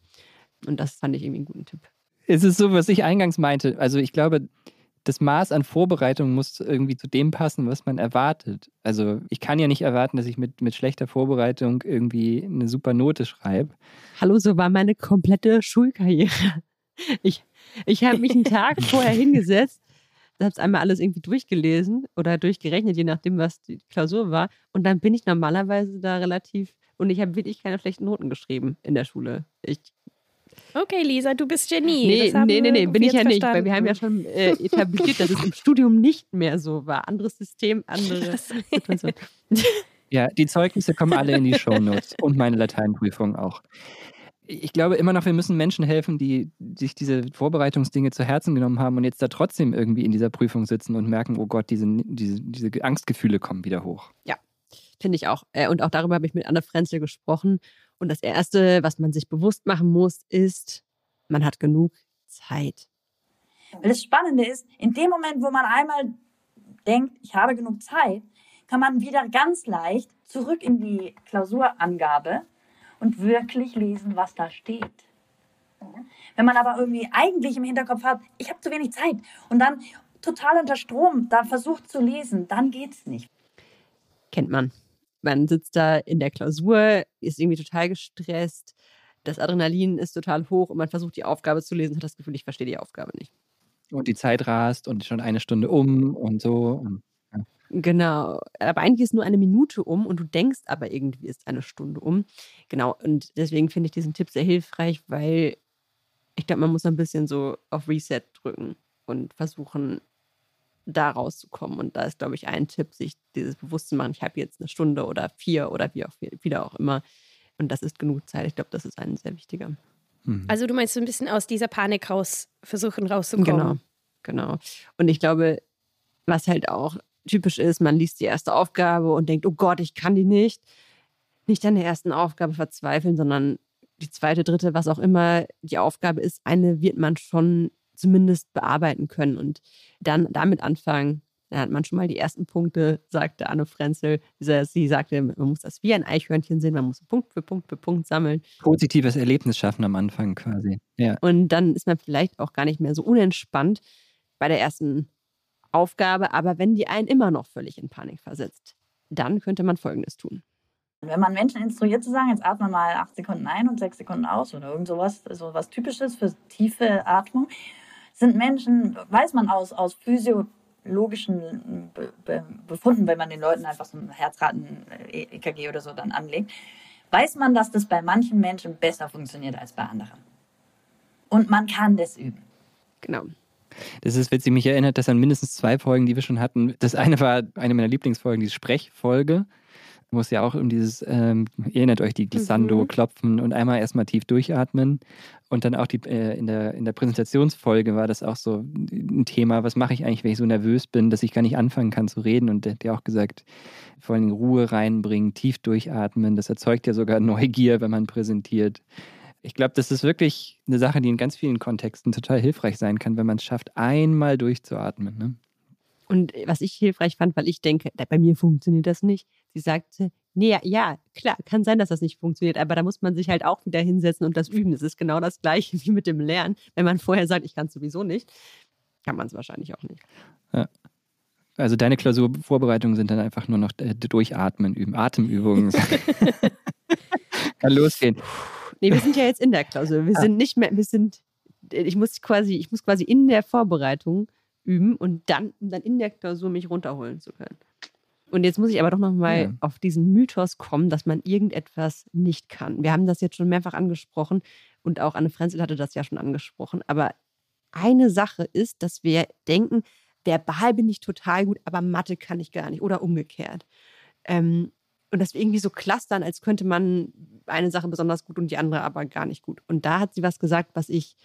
Und das fand ich irgendwie einen guten Tipp. Es ist so, was ich eingangs meinte. Also ich glaube, das Maß an Vorbereitung muss irgendwie zu dem passen, was man erwartet. Also ich kann ja nicht erwarten, dass ich mit, mit schlechter Vorbereitung irgendwie eine super Note schreibe. Hallo, so war meine komplette Schulkarriere. Ich, ich habe mich einen Tag [LAUGHS] vorher hingesetzt, habe es einmal alles irgendwie durchgelesen oder durchgerechnet, je nachdem, was die Klausur war. Und dann bin ich normalerweise da relativ, und ich habe wirklich keine schlechten Noten geschrieben in der Schule. Ich Okay, Lisa, du bist Genie. Nee, nee, nee, nee, bin ich ja nicht, weil wir haben ja schon äh, etabliert, dass es im Studium nicht mehr so war. Anderes System, andere [LAUGHS] Situation. Ja, die Zeugnisse kommen alle in die Shownotes [LAUGHS] und meine Lateinprüfung auch. Ich glaube immer noch, wir müssen Menschen helfen, die sich diese Vorbereitungsdinge zu Herzen genommen haben und jetzt da trotzdem irgendwie in dieser Prüfung sitzen und merken, oh Gott, diese, diese, diese Angstgefühle kommen wieder hoch. Ja, finde ich auch. Äh, und auch darüber habe ich mit Anne Frenzel gesprochen. Und das Erste, was man sich bewusst machen muss, ist, man hat genug Zeit. Weil das Spannende ist, in dem Moment, wo man einmal denkt, ich habe genug Zeit, kann man wieder ganz leicht zurück in die Klausurangabe und wirklich lesen, was da steht. Wenn man aber irgendwie eigentlich im Hinterkopf hat, ich habe zu wenig Zeit und dann total unter Strom da versucht zu lesen, dann geht es nicht. Kennt man. Man sitzt da in der Klausur, ist irgendwie total gestresst, das Adrenalin ist total hoch und man versucht die Aufgabe zu lesen, hat das Gefühl, ich verstehe die Aufgabe nicht. Und die Zeit rast und schon eine Stunde um und so. Ja. Genau. Aber eigentlich ist nur eine Minute um und du denkst aber irgendwie ist eine Stunde um. Genau. Und deswegen finde ich diesen Tipp sehr hilfreich, weil ich glaube, man muss ein bisschen so auf Reset drücken und versuchen, da rauszukommen. Und da ist, glaube ich, ein Tipp, sich dieses bewusst zu machen, ich habe jetzt eine Stunde oder vier oder wie auch wieder auch immer. Und das ist genug Zeit. Ich glaube, das ist ein sehr wichtiger. Mhm. Also du meinst so ein bisschen aus dieser Panik raus versuchen rauszukommen. Genau, genau. Und ich glaube, was halt auch typisch ist, man liest die erste Aufgabe und denkt, oh Gott, ich kann die nicht. Nicht an der ersten Aufgabe verzweifeln, sondern die zweite, dritte, was auch immer die Aufgabe ist, eine wird man schon zumindest bearbeiten können und dann damit anfangen. Dann hat man schon mal die ersten Punkte, sagte Anne Frenzel. Sie sagte, man muss das wie ein Eichhörnchen sehen, man muss Punkt für Punkt für Punkt sammeln. Positives Erlebnis schaffen am Anfang quasi. Ja. Und dann ist man vielleicht auch gar nicht mehr so unentspannt bei der ersten Aufgabe. Aber wenn die einen immer noch völlig in Panik versetzt, dann könnte man Folgendes tun. Wenn man Menschen instruiert zu sagen, jetzt atme mal acht Sekunden ein und sechs Sekunden aus oder irgend sowas, so was Typisches für tiefe Atmung, sind Menschen, weiß man aus, aus physiologischen Be Be Befunden, wenn man den Leuten einfach so ein Herzraten-EKG oder so dann anlegt, weiß man, dass das bei manchen Menschen besser funktioniert als bei anderen. Und man kann das üben. Genau. Das ist witzig, mich erinnert das an mindestens zwei Folgen, die wir schon hatten. Das eine war eine meiner Lieblingsfolgen, die Sprechfolge wo es ja auch um dieses, ähm, erinnert euch, die Glissando mhm. klopfen und einmal erstmal tief durchatmen. Und dann auch die, äh, in, der, in der Präsentationsfolge war das auch so ein Thema, was mache ich eigentlich, wenn ich so nervös bin, dass ich gar nicht anfangen kann zu reden. Und der hat ja auch gesagt, vor allen Dingen Ruhe reinbringen, tief durchatmen. Das erzeugt ja sogar [LAUGHS] Neugier, wenn man präsentiert. Ich glaube, das ist wirklich eine Sache, die in ganz vielen Kontexten total hilfreich sein kann, wenn man es schafft, einmal durchzuatmen. Ne? Und was ich hilfreich fand, weil ich denke, bei mir funktioniert das nicht. Sie sagte, nee, ja, klar, kann sein, dass das nicht funktioniert, aber da muss man sich halt auch wieder hinsetzen und das üben. Das ist genau das Gleiche [LAUGHS] wie mit dem Lernen. Wenn man vorher sagt, ich kann es sowieso nicht, kann man es wahrscheinlich auch nicht. Ja. Also deine Klausurvorbereitungen sind dann einfach nur noch äh, durchatmen üben, Atemübungen. [LAUGHS] kann losgehen. Nee, wir sind ja jetzt in der Klausur. Wir sind nicht mehr, wir sind, ich muss quasi, ich muss quasi in der Vorbereitung üben und dann, um dann in der Klausur mich runterholen zu können. Und jetzt muss ich aber doch nochmal ja. auf diesen Mythos kommen, dass man irgendetwas nicht kann. Wir haben das jetzt schon mehrfach angesprochen und auch Anne Frenzel hatte das ja schon angesprochen. Aber eine Sache ist, dass wir denken, verbal bin ich total gut, aber Mathe kann ich gar nicht oder umgekehrt. Ähm, und dass wir irgendwie so clustern, als könnte man eine Sache besonders gut und die andere aber gar nicht gut. Und da hat sie was gesagt, was ich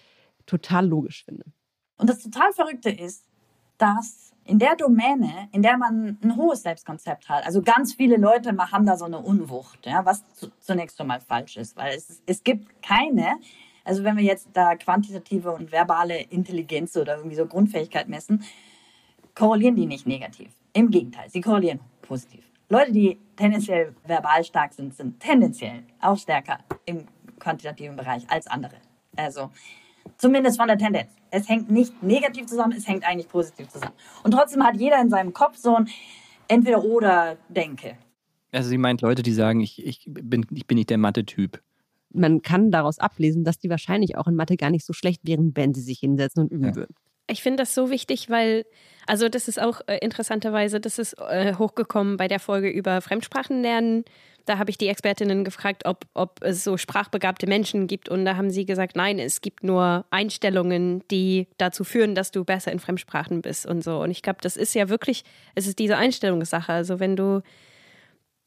total logisch finde. Und das total Verrückte ist, dass in der Domäne, in der man ein hohes Selbstkonzept hat, also ganz viele Leute haben da so eine Unwucht, ja, was zunächst schon mal falsch ist, weil es, es gibt keine, also wenn wir jetzt da quantitative und verbale Intelligenz oder irgendwie so Grundfähigkeit messen, korrelieren die nicht negativ. Im Gegenteil, sie korrelieren positiv. Leute, die tendenziell verbal stark sind, sind tendenziell auch stärker im quantitativen Bereich als andere. Also Zumindest von der Tendenz. Es hängt nicht negativ zusammen, es hängt eigentlich positiv zusammen. Und trotzdem hat jeder in seinem Kopf so ein Entweder-Oder-Denke. Also sie meint Leute, die sagen, ich, ich, bin, ich bin nicht der Mathe-Typ. Man kann daraus ablesen, dass die wahrscheinlich auch in Mathe gar nicht so schlecht wären, wenn sie sich hinsetzen und üben ja. würden. Ich finde das so wichtig, weil, also das ist auch äh, interessanterweise, das ist äh, hochgekommen bei der Folge über Fremdsprachen lernen da habe ich die Expertinnen gefragt, ob, ob es so sprachbegabte Menschen gibt. Und da haben sie gesagt, nein, es gibt nur Einstellungen, die dazu führen, dass du besser in Fremdsprachen bist und so. Und ich glaube, das ist ja wirklich, es ist diese Einstellungssache. Also wenn du,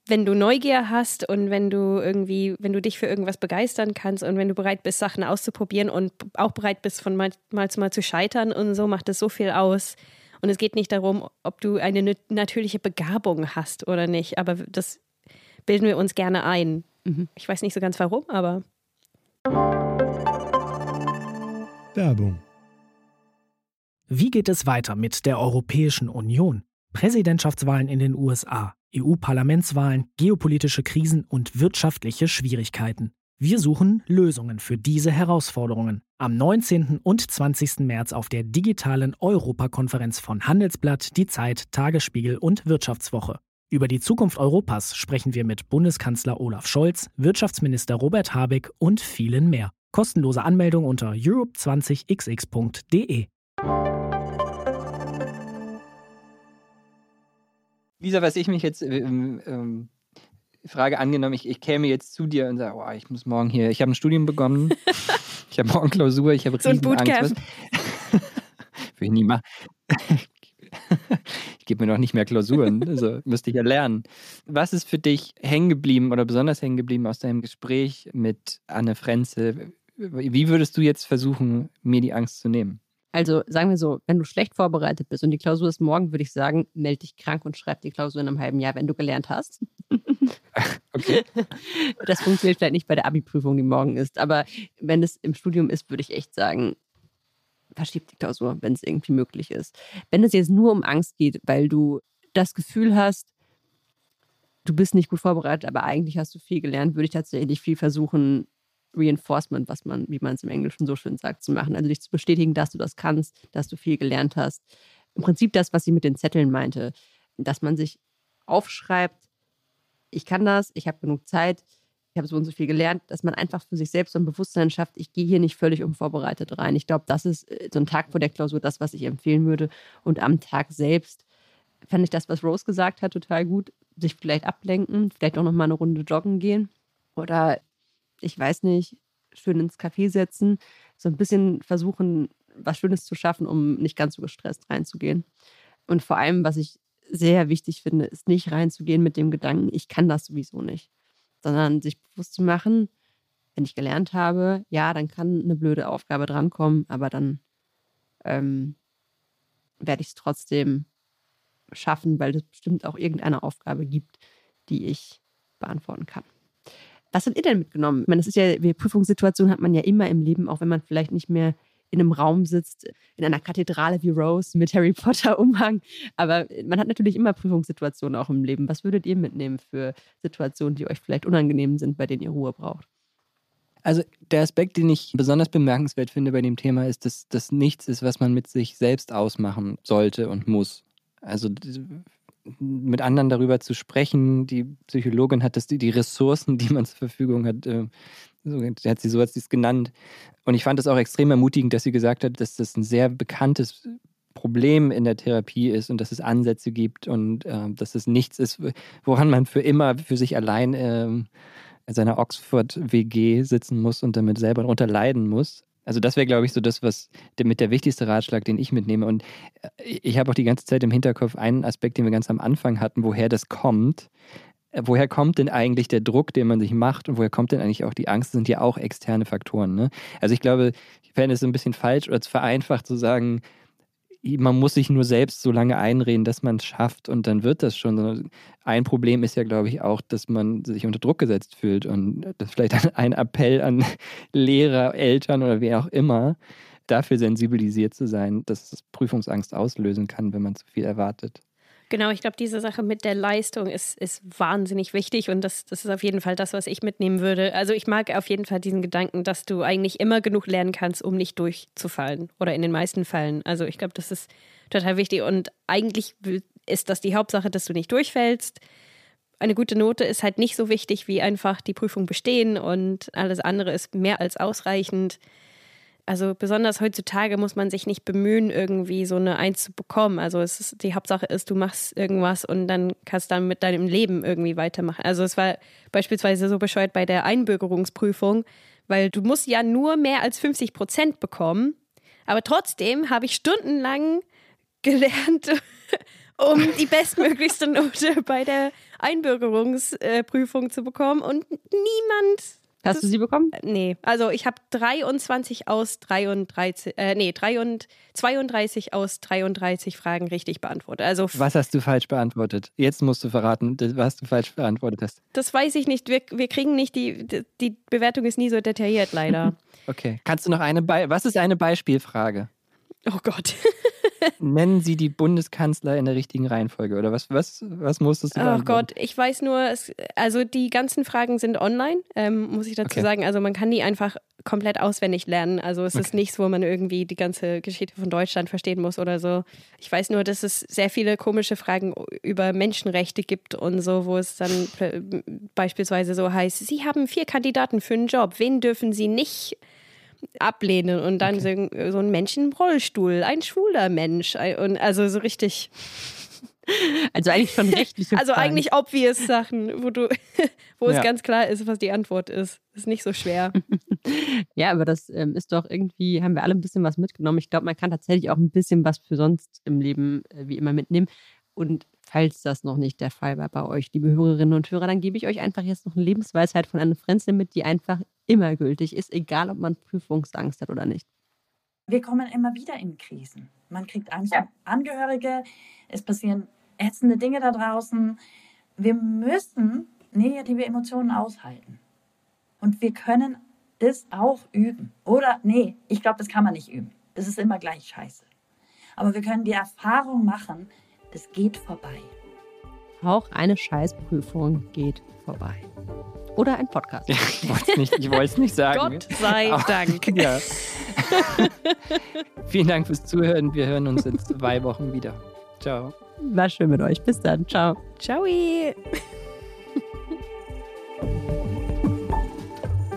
wenn du Neugier hast und wenn du irgendwie, wenn du dich für irgendwas begeistern kannst und wenn du bereit bist, Sachen auszuprobieren und auch bereit bist, von mal, mal zu mal zu scheitern und so, macht das so viel aus. Und es geht nicht darum, ob du eine natürliche Begabung hast oder nicht, aber das bilden wir uns gerne ein. Mhm. Ich weiß nicht so ganz warum, aber. Werbung. Wie geht es weiter mit der Europäischen Union? Präsidentschaftswahlen in den USA, EU-Parlamentswahlen, geopolitische Krisen und wirtschaftliche Schwierigkeiten. Wir suchen Lösungen für diese Herausforderungen. Am 19. und 20. März auf der digitalen Europakonferenz von Handelsblatt, Die Zeit, Tagesspiegel und Wirtschaftswoche. Über die Zukunft Europas sprechen wir mit Bundeskanzler Olaf Scholz, Wirtschaftsminister Robert Habeck und vielen mehr. Kostenlose Anmeldung unter europe20xx.de. Lisa, was ich mich jetzt ähm, ähm, Frage angenommen, ich, ich käme jetzt zu dir und sage, oh, ich muss morgen hier, ich habe ein Studium begonnen, [LAUGHS] ich habe morgen Klausur, ich habe So ein Riesenangst. [LAUGHS] Will ich nie machen. [LAUGHS] ich gebe mir noch nicht mehr Klausuren, [LAUGHS] also müsste ich ja lernen. Was ist für dich hängen geblieben oder besonders hängen geblieben aus deinem Gespräch mit Anne Frenzel? Wie würdest du jetzt versuchen, mir die Angst zu nehmen? Also sagen wir so, wenn du schlecht vorbereitet bist und die Klausur ist morgen, würde ich sagen, melde dich krank und schreib die Klausur in einem halben Jahr, wenn du gelernt hast. [LAUGHS] Okay. Das funktioniert vielleicht nicht bei der Abi-Prüfung, die morgen ist. Aber wenn es im Studium ist, würde ich echt sagen, verschieb die Klausur, wenn es irgendwie möglich ist. Wenn es jetzt nur um Angst geht, weil du das Gefühl hast, du bist nicht gut vorbereitet, aber eigentlich hast du viel gelernt, würde ich tatsächlich viel versuchen, Reinforcement, was man, wie man es im Englischen so schön sagt, zu machen. Also dich zu bestätigen, dass du das kannst, dass du viel gelernt hast. Im Prinzip das, was sie mit den Zetteln meinte, dass man sich aufschreibt, ich kann das, ich habe genug Zeit, ich habe so und so viel gelernt, dass man einfach für sich selbst so ein Bewusstsein schafft, ich gehe hier nicht völlig unvorbereitet rein. Ich glaube, das ist äh, so ein Tag vor der Klausur das, was ich empfehlen würde. Und am Tag selbst fand ich das, was Rose gesagt hat, total gut. Sich vielleicht ablenken, vielleicht auch noch mal eine Runde joggen gehen oder ich weiß nicht, schön ins Café setzen, so ein bisschen versuchen, was Schönes zu schaffen, um nicht ganz so gestresst reinzugehen. Und vor allem, was ich sehr wichtig finde, ist nicht reinzugehen mit dem Gedanken, ich kann das sowieso nicht, sondern sich bewusst zu machen, wenn ich gelernt habe, ja, dann kann eine blöde Aufgabe drankommen, aber dann ähm, werde ich es trotzdem schaffen, weil es bestimmt auch irgendeine Aufgabe gibt, die ich beantworten kann. Was habt ihr denn mitgenommen? Ich meine, das ist ja, die Prüfungssituation hat man ja immer im Leben, auch wenn man vielleicht nicht mehr in einem Raum sitzt, in einer Kathedrale wie Rose mit Harry Potter Umhang. Aber man hat natürlich immer Prüfungssituationen auch im Leben. Was würdet ihr mitnehmen für Situationen, die euch vielleicht unangenehm sind, bei denen ihr Ruhe braucht? Also der Aspekt, den ich besonders bemerkenswert finde bei dem Thema, ist, dass das nichts ist, was man mit sich selbst ausmachen sollte und muss. Also mit anderen darüber zu sprechen, die Psychologin hat das, die, die Ressourcen, die man zur Verfügung hat, äh, so hat sie so hat sie es genannt. Und ich fand es auch extrem ermutigend, dass sie gesagt hat, dass das ein sehr bekanntes Problem in der Therapie ist und dass es Ansätze gibt und äh, dass es nichts ist, woran man für immer für sich allein ähm, in seiner Oxford-WG sitzen muss und damit selber darunter leiden muss. Also das wäre, glaube ich, so das, was der, mit der wichtigste Ratschlag, den ich mitnehme. Und äh, ich habe auch die ganze Zeit im Hinterkopf einen Aspekt, den wir ganz am Anfang hatten, woher das kommt. Äh, Woher kommt denn eigentlich der Druck, den man sich macht und woher kommt denn eigentlich auch die Angst? Das sind ja auch externe Faktoren. Ne? Also ich glaube, ich fände es ein bisschen falsch oder vereinfacht zu sagen, man muss sich nur selbst so lange einreden, dass man es schafft und dann wird das schon. Ein Problem ist ja, glaube ich, auch, dass man sich unter Druck gesetzt fühlt und das ist vielleicht ein Appell an [LAUGHS] Lehrer, Eltern oder wer auch immer, dafür sensibilisiert zu sein, dass es Prüfungsangst auslösen kann, wenn man zu viel erwartet. Genau, ich glaube, diese Sache mit der Leistung ist, ist wahnsinnig wichtig und das, das ist auf jeden Fall das, was ich mitnehmen würde. Also ich mag auf jeden Fall diesen Gedanken, dass du eigentlich immer genug lernen kannst, um nicht durchzufallen oder in den meisten Fällen. Also ich glaube, das ist total wichtig und eigentlich ist das die Hauptsache, dass du nicht durchfällst. Eine gute Note ist halt nicht so wichtig wie einfach die Prüfung bestehen und alles andere ist mehr als ausreichend. Also besonders heutzutage muss man sich nicht bemühen, irgendwie so eine Eins zu bekommen. Also es ist, die Hauptsache ist, du machst irgendwas und dann kannst dann mit deinem Leben irgendwie weitermachen. Also es war beispielsweise so bescheuert bei der Einbürgerungsprüfung, weil du musst ja nur mehr als 50 Prozent bekommen. Aber trotzdem habe ich stundenlang [LAUGHS] gelernt, um die bestmöglichste Note bei der Einbürgerungsprüfung zu bekommen. Und niemand Hast du sie bekommen? Nee, also ich habe 23 aus 33, äh, nee, 3 32 aus 33 Fragen richtig beantwortet. Also Was hast du falsch beantwortet? Jetzt musst du verraten, was du falsch beantwortet hast. das weiß ich nicht. Wir, wir kriegen nicht die, die Bewertung ist nie so detailliert, leider. [LAUGHS] Okay. Kannst du noch eine Be Was ist eine Beispielfrage? Oh Gott. [LAUGHS] Nennen Sie die Bundeskanzler in der richtigen Reihenfolge oder was, was, was musstest du Oh? Gott, ich weiß nur, es, also die ganzen Fragen sind online, ähm, muss ich dazu Okay. sagen. Also man kann die einfach komplett auswendig lernen. Also es ist Okay. nichts, wo man irgendwie die ganze Geschichte von Deutschland verstehen muss oder so. Ich weiß nur, dass es sehr viele komische Fragen über Menschenrechte gibt und so, wo es dann beispielsweise so heißt, Sie haben vier Kandidaten für einen Job, wen dürfen Sie nicht ablehnen? Und dann so, so ein Mensch im Rollstuhl, ein schwuler Mensch. Und also so richtig Also eigentlich schon rechtliche Also Fragen. eigentlich obvious Sachen, wo du, [LAUGHS] wo es Ja. ganz klar ist, was die Antwort ist. Ist nicht so schwer. [LAUGHS] Ja, aber das ähm, ist doch irgendwie, haben wir alle ein bisschen was mitgenommen. Ich glaube, man kann tatsächlich auch ein bisschen was für sonst im Leben äh, wie immer mitnehmen. Und falls das noch nicht der Fall war bei euch, liebe Hörerinnen und Hörer, dann gebe ich euch einfach jetzt noch eine Lebensweisheit von Anne Frenzel mit, die einfach immer gültig ist, egal ob man Prüfungsangst hat oder nicht. Wir kommen immer wieder in Krisen. Man kriegt Angst um Angehörige, es passieren ätzende Dinge da draußen. Wir müssen negative Emotionen aushalten. Und wir können das auch üben. Oder, nee, ich glaube, das kann man nicht üben. Das ist immer gleich scheiße. Aber wir können die Erfahrung machen, das geht vorbei. Auch eine Scheißprüfung geht vorbei. Oder ein Podcast. [LAUGHS] Ich wollte es nicht, nicht sagen. Gott sei Aber- Dank. [LAUGHS] Ja. [LAUGHS] Vielen Dank fürs Zuhören. Wir hören uns in zwei Wochen wieder. Ciao. War schön mit euch. Bis dann. Ciao. Ciao.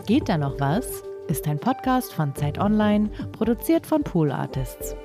Geht da noch was? Ist ein Podcast von Zeit Online, produziert von Pool Artists.